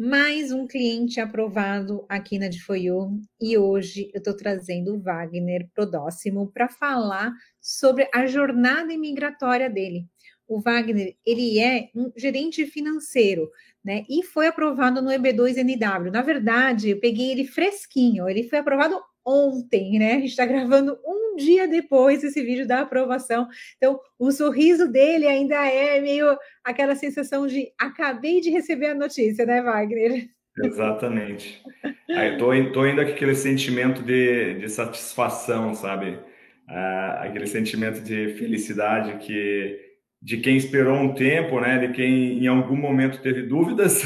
Mais um cliente aprovado aqui na DFOIU e hoje eu estou trazendo o Wagner Prodóximo para falar sobre a jornada imigratória dele. O Wagner, ele é um gerente financeiro, né? E foi aprovado no EB2NW. Na verdade, eu peguei ele fresquinho, ele foi aprovado ontem, né? A gente está gravando um dia depois esse vídeo da aprovação. Então, o sorriso dele ainda é meio aquela sensação de acabei de receber a notícia, né, Wagner? Exatamente. Estou indo com aquele sentimento de, de satisfação, sabe? Ah, aquele sentimento de felicidade que de quem esperou um tempo, né? De quem em algum momento teve dúvidas,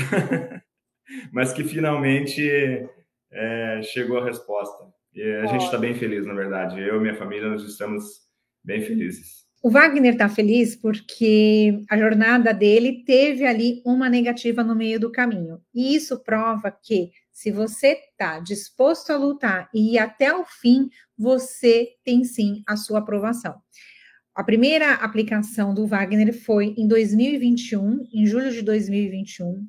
mas que finalmente é, chegou a resposta. E a gente está bem feliz, na verdade. Eu e minha família, nós estamos bem felizes. O Wagner está feliz porque a jornada dele teve ali uma negativa no meio do caminho. E isso prova que, se você está disposto a lutar e ir até o fim, você tem sim a sua aprovação. A primeira aplicação do Wagner foi em 2021, em julho de 2021.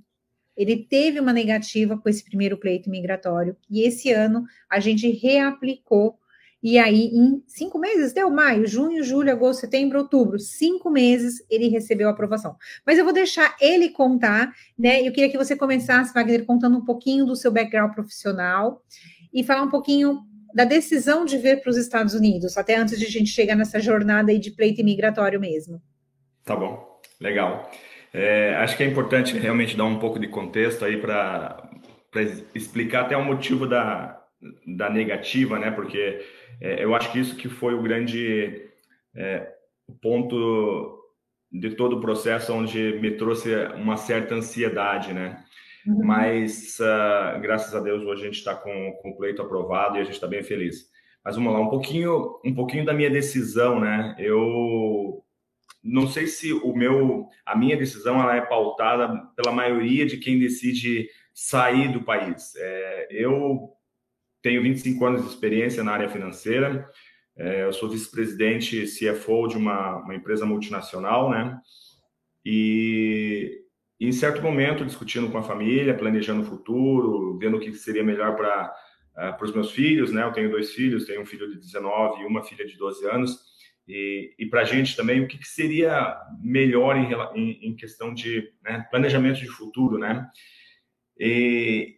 Ele teve uma negativa com esse primeiro pleito migratório e esse ano a gente reaplicou. E aí, em cinco meses, deu maio, junho, julho, agosto, setembro, outubro, cinco meses ele recebeu a aprovação. Mas eu vou deixar ele contar, né? Eu queria que você começasse, Wagner, contando um pouquinho do seu background profissional e falar um pouquinho da decisão de vir para os Estados Unidos, até antes de a gente chegar nessa jornada aí de pleito imigratório mesmo. Tá bom, legal. É, acho que é importante realmente dar um pouco de contexto aí para explicar até o motivo da, da negativa, né? Porque é, eu acho que isso que foi o grande é, ponto de todo o processo onde me trouxe uma certa ansiedade, né? Uhum. Mas, uh, graças a Deus, hoje a gente está com, com o pleito aprovado e a gente está bem feliz. Mas vamos lá, um pouquinho, um pouquinho da minha decisão, né? Eu não sei se o meu, a minha decisão ela é pautada pela maioria de quem decide sair do país. É, eu tenho 25 anos de experiência na área financeira. É, eu sou vice-presidente CFO de uma, uma, empresa multinacional, né? E, em certo momento, discutindo com a família, planejando o futuro, vendo o que seria melhor para uh, os meus filhos, né? Eu tenho dois filhos, tenho um filho de 19 e uma filha de 12 anos. E, e para a gente também, o que, que seria melhor em, em, em questão de né, planejamento de futuro, né? E,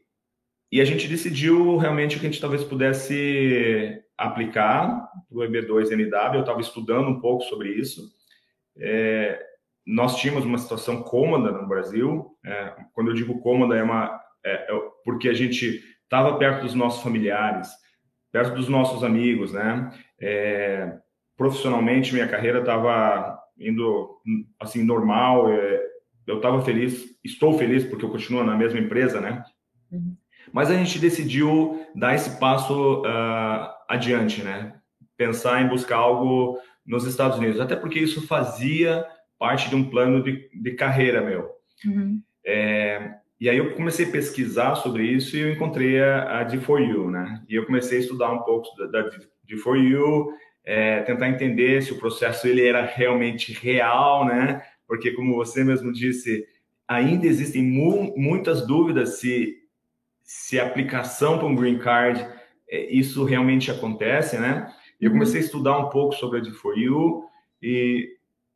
e a gente decidiu realmente que a gente talvez pudesse aplicar o EB2NW. Eu estava estudando um pouco sobre isso. É, nós tínhamos uma situação cômoda no Brasil. É, quando eu digo cômoda, é uma é, é porque a gente estava perto dos nossos familiares, perto dos nossos amigos, né? É, profissionalmente minha carreira estava indo assim normal é, eu estava feliz estou feliz porque eu continuo na mesma empresa né uhum. mas a gente decidiu dar esse passo uh, adiante né pensar em buscar algo nos Estados Unidos até porque isso fazia parte de um plano de, de carreira meu uhum. é, e aí eu comecei a pesquisar sobre isso e eu encontrei a, a D4U, né? E eu comecei a estudar um pouco da, da D4U, é, tentar entender se o processo ele era realmente real, né? Porque como você mesmo disse, ainda existem mu muitas dúvidas se se a aplicação para um green card é, isso realmente acontece, né? E eu uhum. comecei a estudar um pouco sobre a D4U e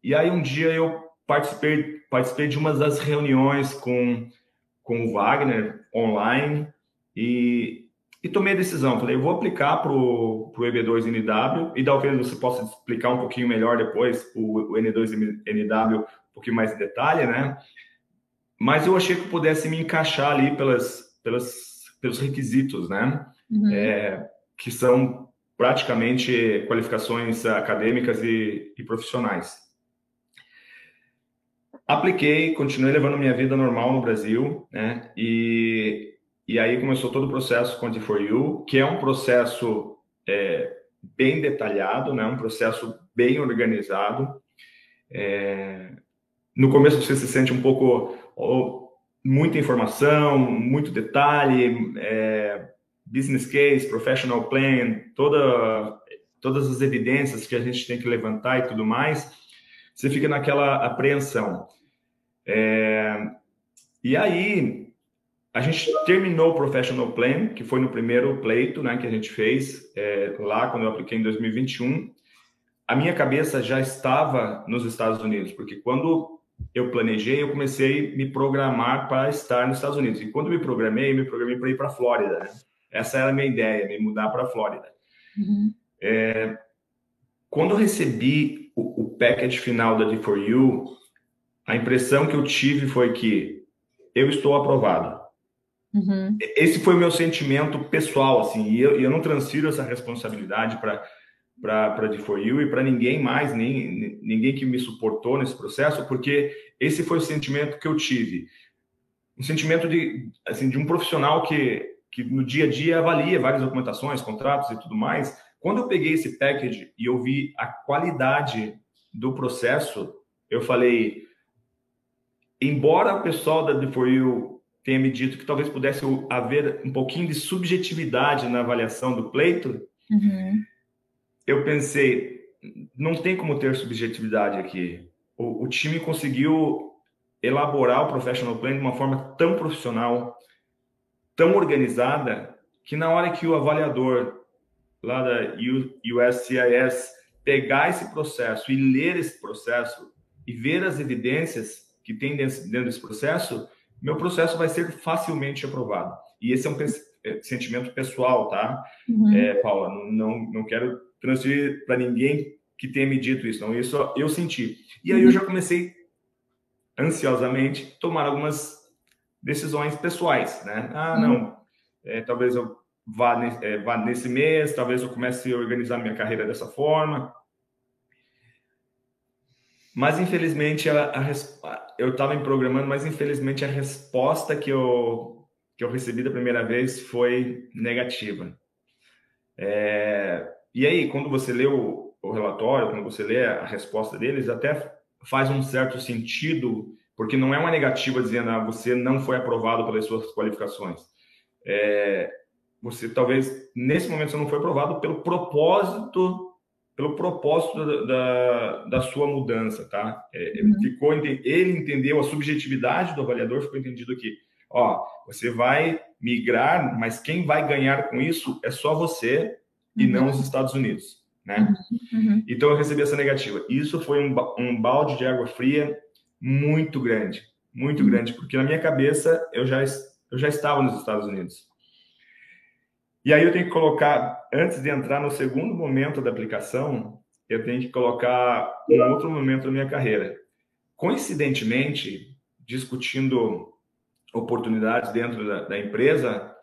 e aí um dia eu participei participei de uma das reuniões com com o Wagner online e e tomei a decisão. Falei, eu vou aplicar para o EB2NW e talvez você possa explicar um pouquinho melhor depois o, o N2NW, um pouquinho mais em detalhe, né? Mas eu achei que eu pudesse me encaixar ali pelas, pelas, pelos requisitos, né? Uhum. É, que são praticamente qualificações acadêmicas e, e profissionais. Apliquei, continuei levando minha vida normal no Brasil, né? E e aí começou todo o processo com for You, que é um processo é, bem detalhado, né? um processo bem organizado. É... No começo você se sente um pouco oh, muita informação, muito detalhe, é... business case, professional plan, toda, todas as evidências que a gente tem que levantar e tudo mais. Você fica naquela apreensão. É... E aí a gente terminou o Professional Plan, que foi no primeiro pleito né, que a gente fez é, lá quando eu apliquei em 2021. A minha cabeça já estava nos Estados Unidos, porque quando eu planejei, eu comecei a me programar para estar nos Estados Unidos. E quando me programei, me programei para ir para a Flórida. Né? Essa era a minha ideia, me mudar para a Flórida. Uhum. É, quando eu recebi o, o package final da D4U, a impressão que eu tive foi que eu estou aprovado. Uhum. Esse foi o meu sentimento pessoal, assim, e eu, eu não transfiro essa responsabilidade para para de For You e para ninguém mais, nem ninguém que me suportou nesse processo, porque esse foi o sentimento que eu tive. Um sentimento de, assim, de um profissional que, que no dia a dia avalia várias documentações, contratos e tudo mais. Quando eu peguei esse package e eu vi a qualidade do processo, eu falei, embora o pessoal da The For You tenha me dito que talvez pudesse haver um pouquinho de subjetividade na avaliação do pleito, uhum eu pensei, não tem como ter subjetividade aqui. O, o, time conseguiu elaborar o professional plan de uma forma tão profissional, tão organizada, que na hora que o avaliador lá da USCIS pegar esse processo e ler esse processo e ver as evidências que tem dentro desse processo, meu processo vai ser facilmente aprovado. E esse é um é, sentimento pessoal, tá, uhum. é, Paula? Não, não quero transferir para ninguém que tenha me dito isso, não. Isso eu senti. E aí eu já comecei ansiosamente tomar algumas decisões pessoais, né? Ah, uhum. não, é, talvez eu vá, é, vá nesse mês, talvez eu comece a organizar minha carreira dessa forma. Mas infelizmente a, a, eu estava me programando, mas infelizmente a resposta que eu que eu recebi da primeira vez foi negativa. É, e aí, quando você lê o, o relatório, quando você lê a resposta deles, até faz um certo sentido, porque não é uma negativa dizendo ah, você não foi aprovado pelas suas qualificações. É, você talvez nesse momento você não foi aprovado pelo propósito pelo propósito da, da, da sua mudança, tá? É, uhum. ficou, ele entendeu a subjetividade do avaliador, ficou entendido aqui. Ó, você vai migrar, mas quem vai ganhar com isso é só você e não uhum. os Estados Unidos, né? Uhum, uhum. Então eu recebi essa negativa. Isso foi um, um balde de água fria muito grande, muito uhum. grande, porque na minha cabeça eu já, eu já estava nos Estados Unidos. E aí eu tenho que colocar, antes de entrar no segundo momento da aplicação, eu tenho que colocar um outro momento da minha carreira. Coincidentemente, discutindo oportunidades dentro da, da empresa,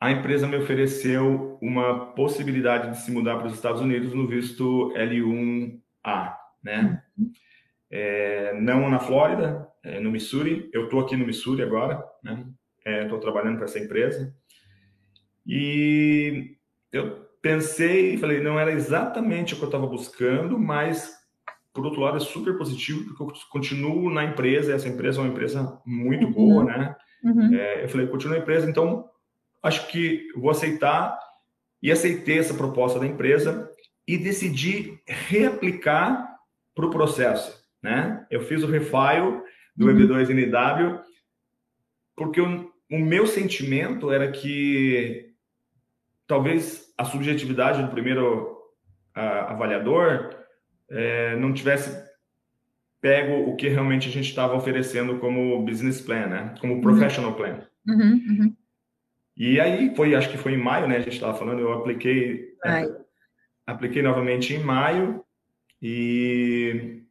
a empresa me ofereceu uma possibilidade de se mudar para os Estados Unidos no visto L1A, né? É, não na Flórida, é, no Missouri. Eu estou aqui no Missouri agora, né? Estou é, trabalhando para essa empresa. E eu pensei falei, não era exatamente o que eu estava buscando, mas por outro lado é super positivo porque eu continuo na empresa. Essa empresa é uma empresa muito uhum. boa, né? Uhum. É, eu falei, continuo na empresa, então acho que vou aceitar e aceitei essa proposta da empresa e decidi reaplicar para o processo, né? Eu fiz o refile do uhum. EB2NW porque o, o meu sentimento era que talvez a subjetividade do primeiro a, avaliador é, não tivesse pego o que realmente a gente estava oferecendo como business plan, né? Como uhum. professional plan. Uhum, uhum. E aí foi, acho que foi em maio, né? A gente estava falando, eu apliquei, é, apliquei novamente em maio e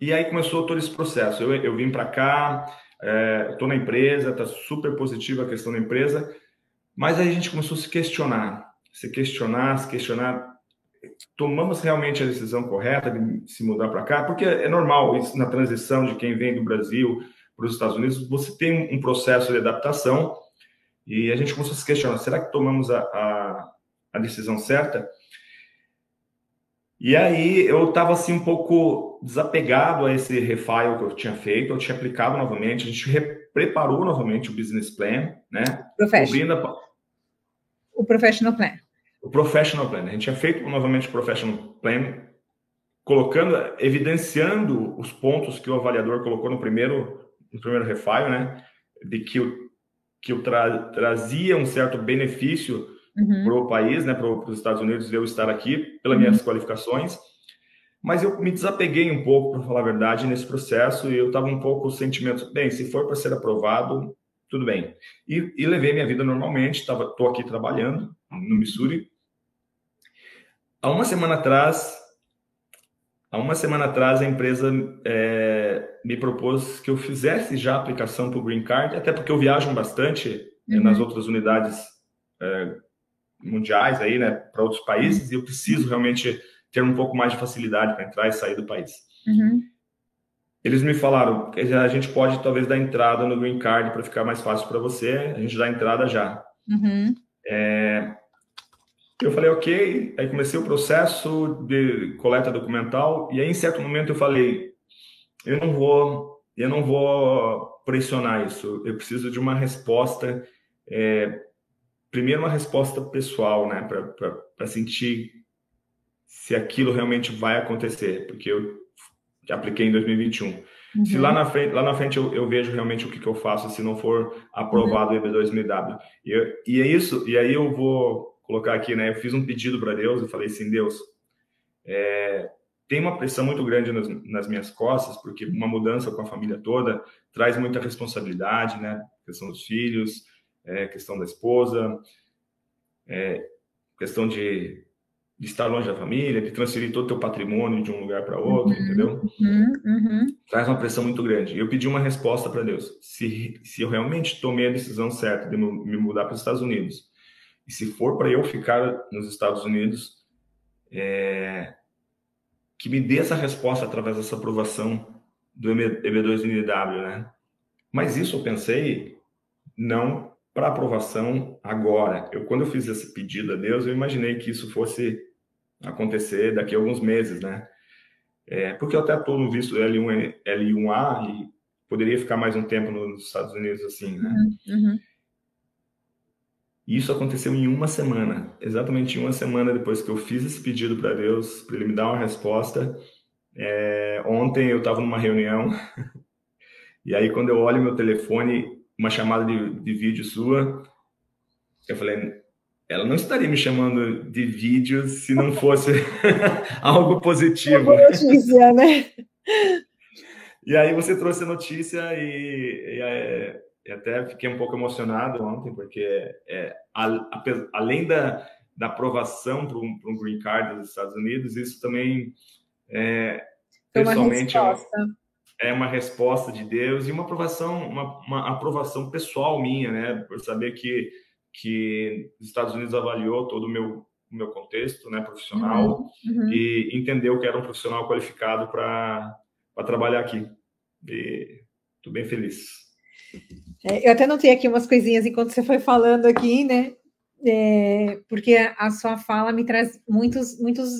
e aí começou todo esse processo. Eu, eu vim para cá, estou é, na empresa, está super positiva a questão da empresa, mas aí a gente começou a se questionar, se questionar, se questionar. Tomamos realmente a decisão correta de se mudar para cá? Porque é normal isso na transição de quem vem do Brasil para os Estados Unidos, você tem um processo de adaptação e a gente começou a se questionar: será que tomamos a, a, a decisão certa? E aí eu estava assim um pouco desapegado a esse refile que eu tinha feito, eu tinha aplicado novamente, a gente preparou novamente o business plan, né? Professional. A... O professional plan. O professional plan. A gente tinha feito novamente o professional plan, colocando, evidenciando os pontos que o avaliador colocou no primeiro, no primeiro refile, né? de que eu, que eu tra, trazia um certo benefício uhum. para o país, né, para os Estados Unidos, eu estar aqui, pelas uhum. minhas qualificações. Mas eu me desapeguei um pouco, para falar a verdade, nesse processo, e eu estava um pouco com o sentimento, bem, se for para ser aprovado, tudo bem. E, e levei minha vida normalmente, estou aqui trabalhando no Missouri. Há uma semana atrás, há uma semana atrás, a empresa é, me propôs que eu fizesse já a aplicação para o Green Card, até porque eu viajo bastante uhum. nas outras unidades é, mundiais aí, né, para outros países, e eu preciso realmente ter um pouco mais de facilidade para entrar e sair do país. Uhum. Eles me falaram que a gente pode talvez dar entrada no Green Card para ficar mais fácil para você, a gente dá entrada já. Uhum. É, eu falei, ok, aí comecei o processo de coleta documental, e aí em certo momento eu falei, eu não vou, eu não vou pressionar isso, eu preciso de uma resposta é, primeiro uma resposta pessoal, né, para sentir se aquilo realmente vai acontecer, porque eu apliquei em 2021. Uhum. Se lá na frente, lá na frente eu, eu, vejo realmente o que, que eu faço se não for aprovado uhum. o EB2MW. E, eu, e é isso, e aí eu vou colocar aqui, né, eu fiz um pedido para Deus e falei assim, Deus, é, tem uma pressão muito grande nas, nas, minhas costas, porque uma mudança com a família toda traz muita responsabilidade, né, questão dos filhos, é, questão da esposa, é, questão de, de, estar longe da família, de transferir todo o teu patrimônio de um lugar para outro, uhum, entendeu? Uhum, uhum. Traz uma pressão muito grande. Eu pedi uma resposta para Deus. Se, se eu realmente tomei a decisão certa de me mudar para os Estados Unidos, e se for para eu ficar nos Estados Unidos, é, que me dê essa resposta através dessa aprovação do EB2NW, né? Mas isso eu pensei não para aprovação agora. Eu quando eu fiz esse pedido a Deus, eu imaginei que isso fosse acontecer daqui a alguns meses, né? É, porque eu até estou no visto L1, L1A e poderia ficar mais um tempo nos Estados Unidos assim, né? Uhum. uhum. Isso aconteceu em uma semana, exatamente uma semana depois que eu fiz esse pedido para Deus, para Ele me dar uma resposta. É, ontem eu estava numa reunião e aí quando eu olho meu telefone uma chamada de, de vídeo sua, eu falei, ela não estaria me chamando de vídeo se não fosse algo positivo. Uma notícia, né? E aí você trouxe a notícia e, e, e até fiquei um pouco emocionado ontem, porque é, a, a, além da, da aprovação para um, um, green card dos Estados Unidos, isso também é, pessoalmente é uma, é uma resposta de Deus e uma aprovação, uma, uma aprovação pessoal minha, né? Por saber que que os Estados Unidos avaliou todo o meu o meu contexto, né, profissional uhum, uhum. e entendeu que era um profissional qualificado para para trabalhar aqui. E estou bem feliz. É, eu até notei aqui umas coisinhas enquanto você foi falando aqui, né? É, porque a sua fala me traz muitos, muitos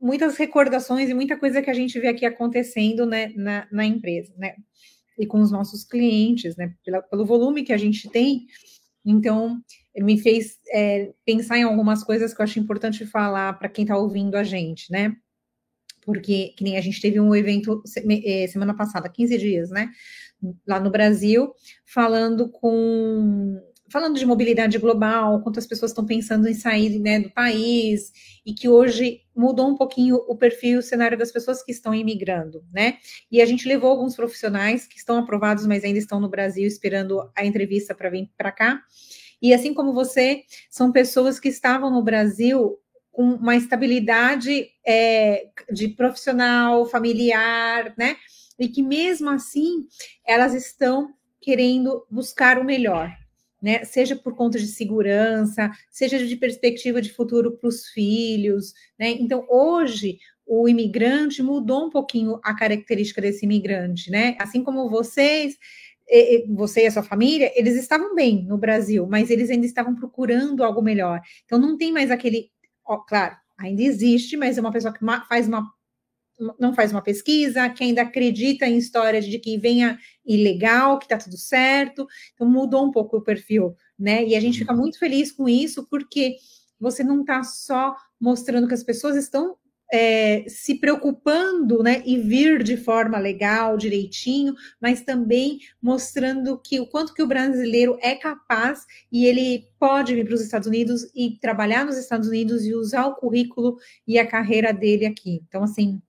muitas recordações e muita coisa que a gente vê aqui acontecendo né, na, na empresa, né? E com os nossos clientes, né? Pela, pelo volume que a gente tem. Então, me fez é, pensar em algumas coisas que eu acho importante falar para quem está ouvindo a gente, né? Porque, que nem a gente teve um evento é, semana passada, 15 dias, né? Lá no Brasil, falando com falando de mobilidade global, quantas pessoas estão pensando em sair né, do país, e que hoje mudou um pouquinho o perfil, o cenário das pessoas que estão imigrando, né? E a gente levou alguns profissionais que estão aprovados, mas ainda estão no Brasil esperando a entrevista para vir para cá. E assim como você, são pessoas que estavam no Brasil com uma estabilidade é, de profissional, familiar, né? E que mesmo assim elas estão querendo buscar o melhor, né? Seja por conta de segurança, seja de perspectiva de futuro para os filhos, né? Então, hoje, o imigrante mudou um pouquinho a característica desse imigrante, né? Assim como vocês, você e a sua família, eles estavam bem no Brasil, mas eles ainda estavam procurando algo melhor. Então, não tem mais aquele, ó, claro, ainda existe, mas é uma pessoa que faz uma não faz uma pesquisa, que ainda acredita em histórias de que venha ilegal, que está tudo certo. Então mudou um pouco o perfil, né? E a gente fica muito feliz com isso, porque você não está só mostrando que as pessoas estão é, se preocupando né, e vir de forma legal, direitinho, mas também mostrando que o quanto que o brasileiro é capaz e ele pode vir para os Estados Unidos e trabalhar nos Estados Unidos e usar o currículo e a carreira dele aqui. Então, assim,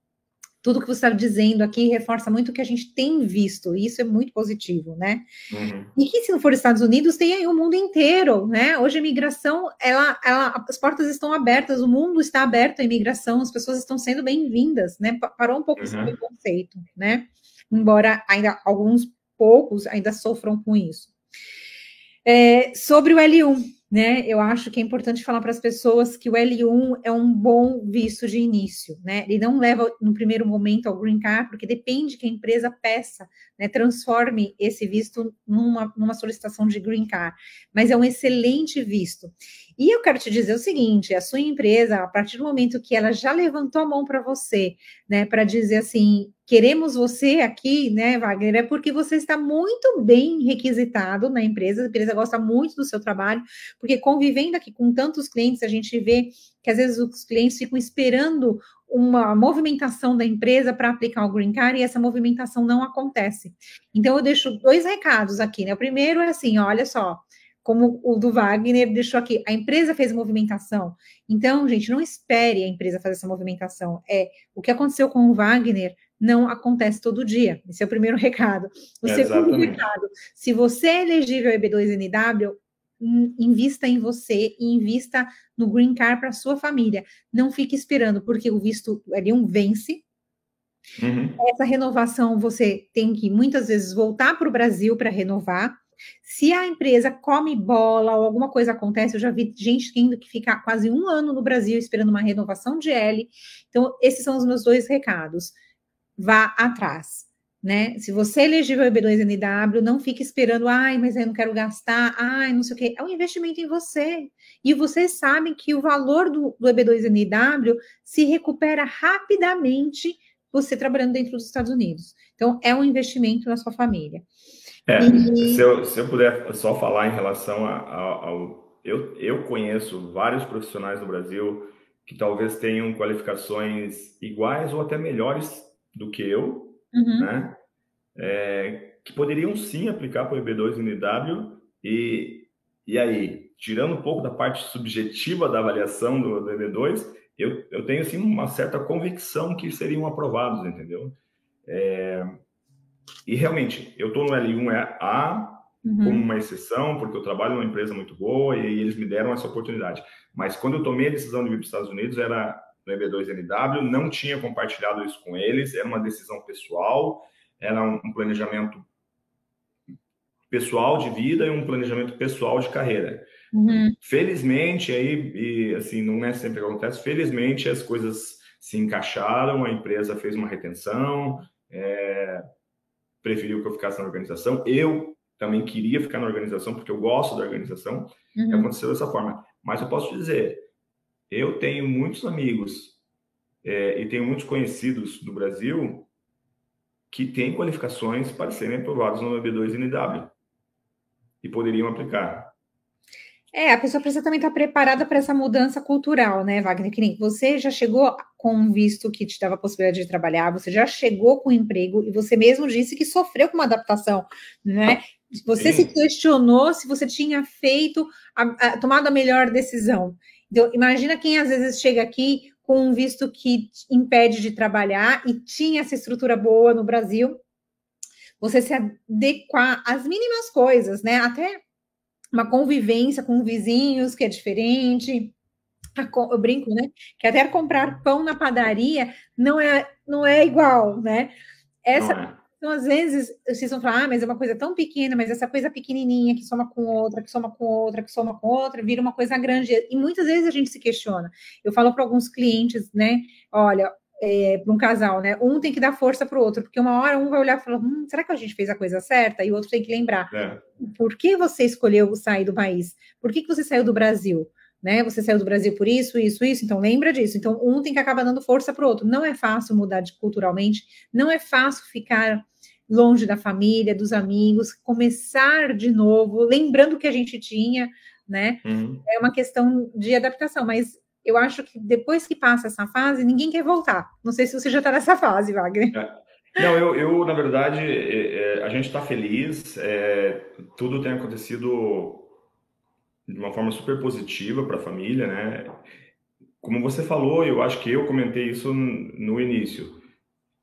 tudo que você está dizendo aqui reforça muito o que a gente tem visto, e isso é muito positivo, né? Uhum. E que se não for Estados Unidos, tem aí o mundo inteiro, né? Hoje a imigração, ela, ela, as portas estão abertas, o mundo está aberto à imigração, as pessoas estão sendo bem-vindas, né? Parou um pouco uhum. esse preconceito, né? Embora ainda alguns poucos ainda sofram com isso. É, sobre o L1, né? Eu acho que é importante falar para as pessoas que o L1 é um bom visto de início, né? Ele não leva no primeiro momento ao green card, porque depende que a empresa peça, né? Transforme esse visto numa, numa solicitação de green card, mas é um excelente visto. E eu quero te dizer o seguinte: a sua empresa, a partir do momento que ela já levantou a mão para você, né, para dizer assim, queremos você aqui, né, Wagner, é porque você está muito bem requisitado na empresa, a empresa gosta muito do seu trabalho, porque convivendo aqui com tantos clientes, a gente vê que às vezes os clientes ficam esperando uma movimentação da empresa para aplicar o Green Card e essa movimentação não acontece. Então, eu deixo dois recados aqui, né? O primeiro é assim: olha só, como o do Wagner deixou aqui, a empresa fez movimentação. Então, gente, não espere a empresa fazer essa movimentação. É o que aconteceu com o Wagner não acontece todo dia. Esse é o primeiro recado. O é, segundo recado: se você é elegível EB2NW, invista em você e invista no Green Card para sua família. Não fique esperando, porque o visto L1 vence. Uhum. Essa renovação você tem que muitas vezes voltar para o Brasil para renovar. Se a empresa come bola ou alguma coisa acontece, eu já vi gente tendo que ficar quase um ano no Brasil esperando uma renovação de L. Então, esses são os meus dois recados. Vá atrás. Né? Se você é elegível EB2NW, não fique esperando, ai, mas eu não quero gastar, ai, não sei o quê. É um investimento em você. E vocês sabem que o valor do, do EB2NW se recupera rapidamente você trabalhando dentro dos Estados Unidos. Então, é um investimento na sua família. É, e... se, eu, se eu puder só falar em relação a, a, ao. Eu, eu conheço vários profissionais no Brasil que talvez tenham qualificações iguais ou até melhores do que eu, uhum. né? É, que poderiam sim aplicar para o EB2 e NW e, e aí, tirando um pouco da parte subjetiva da avaliação do, do EB2, eu, eu tenho sim uma certa convicção que seriam aprovados, entendeu? É, e realmente, eu estou no L1A uhum. como uma exceção, porque eu trabalho numa empresa muito boa e eles me deram essa oportunidade. Mas quando eu tomei a decisão de vir para os Estados Unidos, era no EB2NW, não tinha compartilhado isso com eles, era uma decisão pessoal, era um planejamento pessoal de vida e um planejamento pessoal de carreira. Uhum. Felizmente, aí, e assim, não é sempre que acontece, felizmente as coisas se encaixaram, a empresa fez uma retenção, é, preferiu que eu ficasse na organização. Eu também queria ficar na organização, porque eu gosto da organização, uhum. e aconteceu dessa forma. Mas eu posso dizer, eu tenho muitos amigos é, e tenho muitos conhecidos do Brasil que têm qualificações para serem aprovados no EB2 NW e poderiam aplicar. É, a pessoa precisa também estar preparada para essa mudança cultural, né, Wagner? Que nem você já chegou com um visto que te dava a possibilidade de trabalhar, você já chegou com um emprego e você mesmo disse que sofreu com uma adaptação, né? Você Sim. se questionou se você tinha feito, a, a, tomado a melhor decisão. Então, imagina quem às vezes chega aqui com um visto que impede de trabalhar e tinha essa estrutura boa no Brasil, você se adequar às mínimas coisas, né? Até uma convivência com vizinhos que é diferente. Eu brinco, né? Que até comprar pão na padaria não é, não é igual, né? Essa, é. Então, às vezes, vocês vão falar, ah, mas é uma coisa tão pequena, mas essa coisa pequenininha que soma com outra, que soma com outra, que soma com outra, vira uma coisa grande. E muitas vezes a gente se questiona. Eu falo para alguns clientes, né? Olha, é, para um casal, né? Um tem que dar força para o outro, porque uma hora um vai olhar e falar: hum, será que a gente fez a coisa certa? E o outro tem que lembrar: é. por que você escolheu sair do país? Por que, que você saiu do Brasil? Né? Você saiu do Brasil por isso, isso, isso, então lembra disso. Então, um tem que acabar dando força para o outro. Não é fácil mudar de, culturalmente, não é fácil ficar longe da família, dos amigos, começar de novo, lembrando o que a gente tinha, né? Uhum. É uma questão de adaptação, mas eu acho que depois que passa essa fase, ninguém quer voltar. Não sei se você já está nessa fase, Wagner. É. Não, eu, eu, na verdade, é, é, a gente está feliz, é, tudo tem acontecido de uma forma super positiva para a família, né? Como você falou, eu acho que eu comentei isso no início.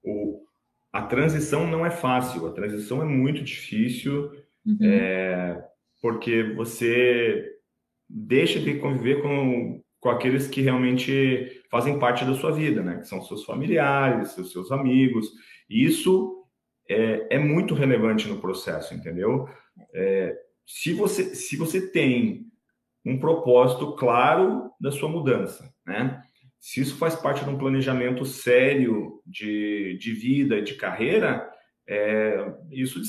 O, a transição não é fácil, a transição é muito difícil, uhum. é, porque você deixa de conviver com, com aqueles que realmente fazem parte da sua vida, né? Que são seus familiares, seus, seus amigos. E isso é, é, muito relevante no processo, entendeu? É, se, você, se você tem um propósito claro da sua mudança, né? Se isso faz parte de um planejamento sério de, de vida e de carreira, é, isso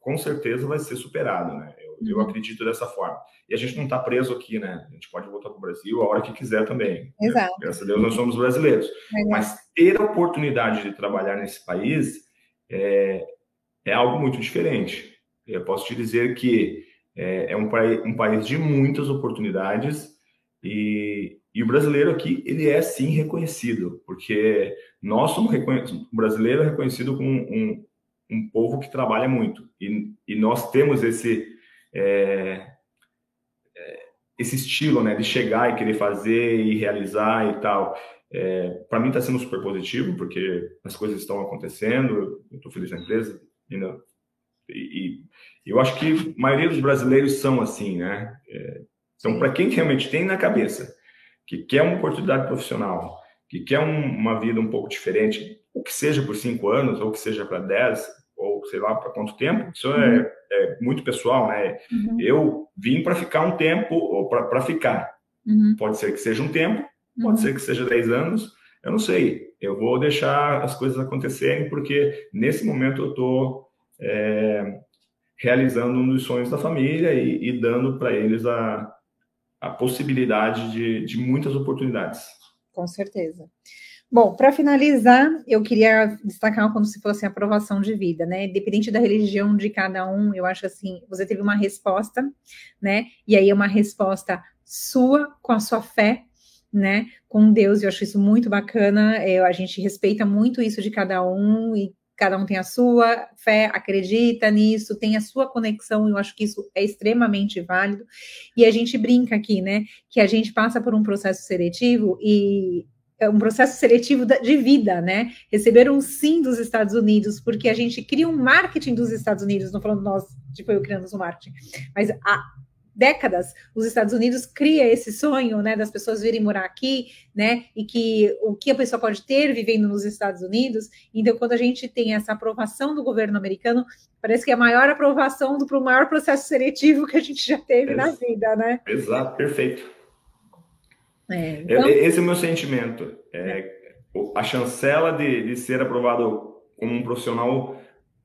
com certeza vai ser superado, né? Eu, uhum. acredito dessa forma. E a gente não está preso aqui, né? A gente pode voltar para o Brasil a hora que quiser também. Exato. Graças a Deus nós somos brasileiros. Mas ter a oportunidade de trabalhar nesse país é, é algo muito diferente. Eu posso te dizer que é, é um, um país de muitas oportunidades e, e, o brasileiro aqui, ele é sim reconhecido, porque nós somos reconhecidos, o brasileiro é reconhecido como um, um povo que trabalha muito e, e nós temos esse é, é, esse estilo, né, de chegar e querer fazer e realizar e tal. É, para mim está sendo super positivo porque as coisas estão acontecendo, eu estou feliz na empresa ainda e, e, eu acho que a maioria dos brasileiros são assim, né? É, então, para quem realmente tem na cabeça que quer uma oportunidade profissional, que quer um, uma vida um pouco diferente, ou que seja por cinco anos, ou que seja para dez, ou sei lá para quanto tempo, isso é, uhum. é, é, muito pessoal, né? Uhum. Eu vim para ficar um tempo, ou para ficar. Uhum. Pode ser que seja um tempo, pode uhum. ser que seja dez anos, eu não sei. Eu vou deixar as coisas acontecerem, porque nesse momento eu estou é, realizando um dos sonhos da família e, e dando para eles a, a possibilidade de, de muitas oportunidades. Com certeza. Bom, para finalizar, eu queria destacar quando se fosse aprovação de vida, né? Independente da religião de cada um, eu acho assim, você teve uma resposta, né? E aí é uma resposta sua, com a sua fé, né? Com Deus, eu acho isso muito bacana. Eu, a gente respeita muito isso de cada um e cada um tem a sua fé, acredita nisso, tem a sua conexão, eu acho que isso é extremamente válido. E a gente brinca aqui, né, que a gente passa por um processo seletivo e é um processo seletivo de vida, né? Receber um sim dos Estados Unidos, porque a gente cria um marketing dos Estados Unidos, não falando nós, tipo eu criando o marketing, mas a, décadas, os Estados Unidos cria esse sonho, né, das pessoas virem morar aqui, né, e que o que a pessoa pode ter vivendo nos Estados Unidos. Então, quando a gente tem essa aprovação do governo americano, parece que é a maior aprovação do maior processo seletivo que a gente já teve na vida, né? Exato, perfeito. É, então... Esse é o meu sentimento. É, a chancela de, de ser aprovado como um profissional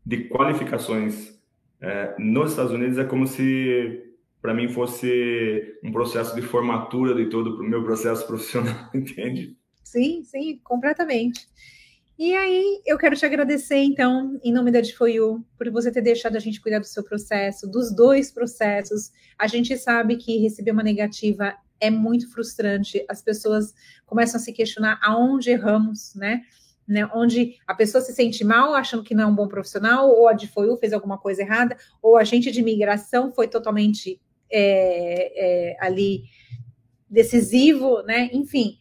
de qualificações é, nos Estados Unidos é como se para mim fosse um processo de formatura de todo o meu processo profissional, entende? Sim, sim, completamente. E aí, eu quero te agradecer, então, em nome da DFOIU, por você ter deixado a gente cuidar do seu processo, dos dois processos. A gente sabe que receber uma negativa é muito frustrante, as pessoas começam a se questionar aonde erramos, né? Né, onde a pessoa se sente mal achando que não é um bom profissional, ou a DFOIU fez alguma coisa errada, ou a gente de imigração foi totalmente é, é, ali decisivo, né? Enfim,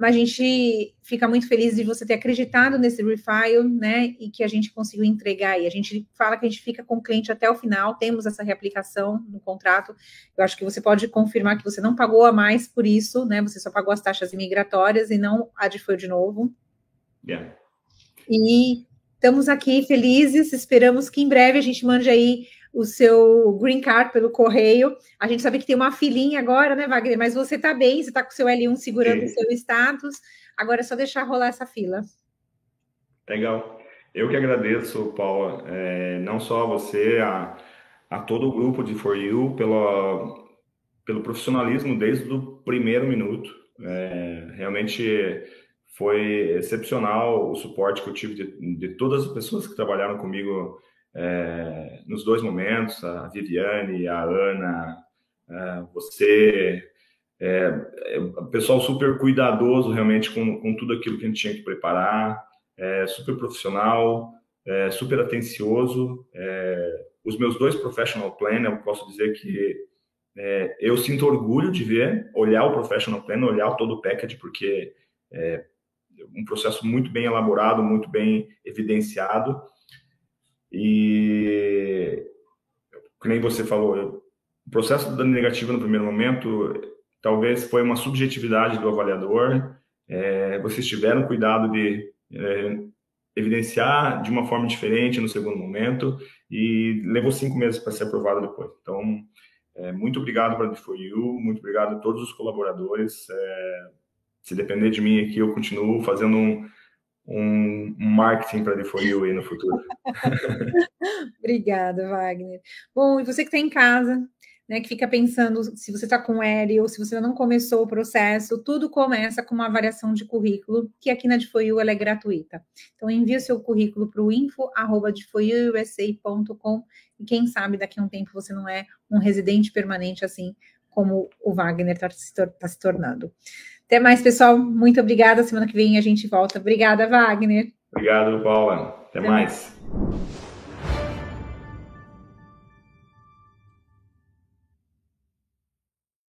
a gente fica muito feliz de você ter acreditado nesse refile, né? E que a gente conseguiu entregar. E a gente fala que a gente fica com o cliente até o final. Temos essa reaplicação no contrato. Eu acho que você pode confirmar que você não pagou a mais por isso, né? Você só pagou as taxas imigratórias e não a de foi de novo. Yeah. E estamos aqui felizes. Esperamos que em breve a gente mande aí o seu green card pelo correio. A gente sabe que tem uma filinha agora, né, Wagner? Mas você está bem, você está com o seu L1 segurando Sim. o seu status. Agora é só deixar rolar essa fila. Legal. Eu que agradeço, Paula, é, não só a você, a, a todo o grupo de For You, pelo, pelo profissionalismo desde o primeiro minuto. É, realmente foi excepcional o suporte que eu tive de, de todas as pessoas que trabalharam comigo é, nos dois momentos, a Viviane, a Ana, é, você, é, é, pessoal super cuidadoso realmente com, com tudo aquilo que a gente tinha que preparar, é, super profissional, é, super atencioso. É, os meus dois professional plan, eu posso dizer que eu sinto orgulho de ver, olhar o professional plan, olhar todo o package, porque é um processo muito bem elaborado, muito bem evidenciado. E, como nem você falou, o processo da negativa no primeiro momento talvez foi uma subjetividade do avaliador. É, vocês tiveram cuidado de é, evidenciar de uma forma diferente no segundo momento e levou cinco meses para ser aprovado depois. Então, é, muito obrigado para For You, muito obrigado a todos os colaboradores. É, se depender de mim aqui, eu continuo fazendo um, um, marketing para You aí no futuro. Obrigada, Wagner. Bom, e você que está em casa, né, que fica pensando se você está com L ou se você não começou o processo, tudo começa com uma avaliação de currículo, que aqui na Difoiu ela é gratuita. Então, envie o seu currículo para o info.difoiuusa.com e quem sabe daqui a um tempo você não é um residente permanente assim como o Wagner está se, tá se tornando. Até mais, pessoal. Muito obrigada. Semana que vem a gente volta. Obrigada, Wagner. Obrigado, Paula. Até, Até mais. mais.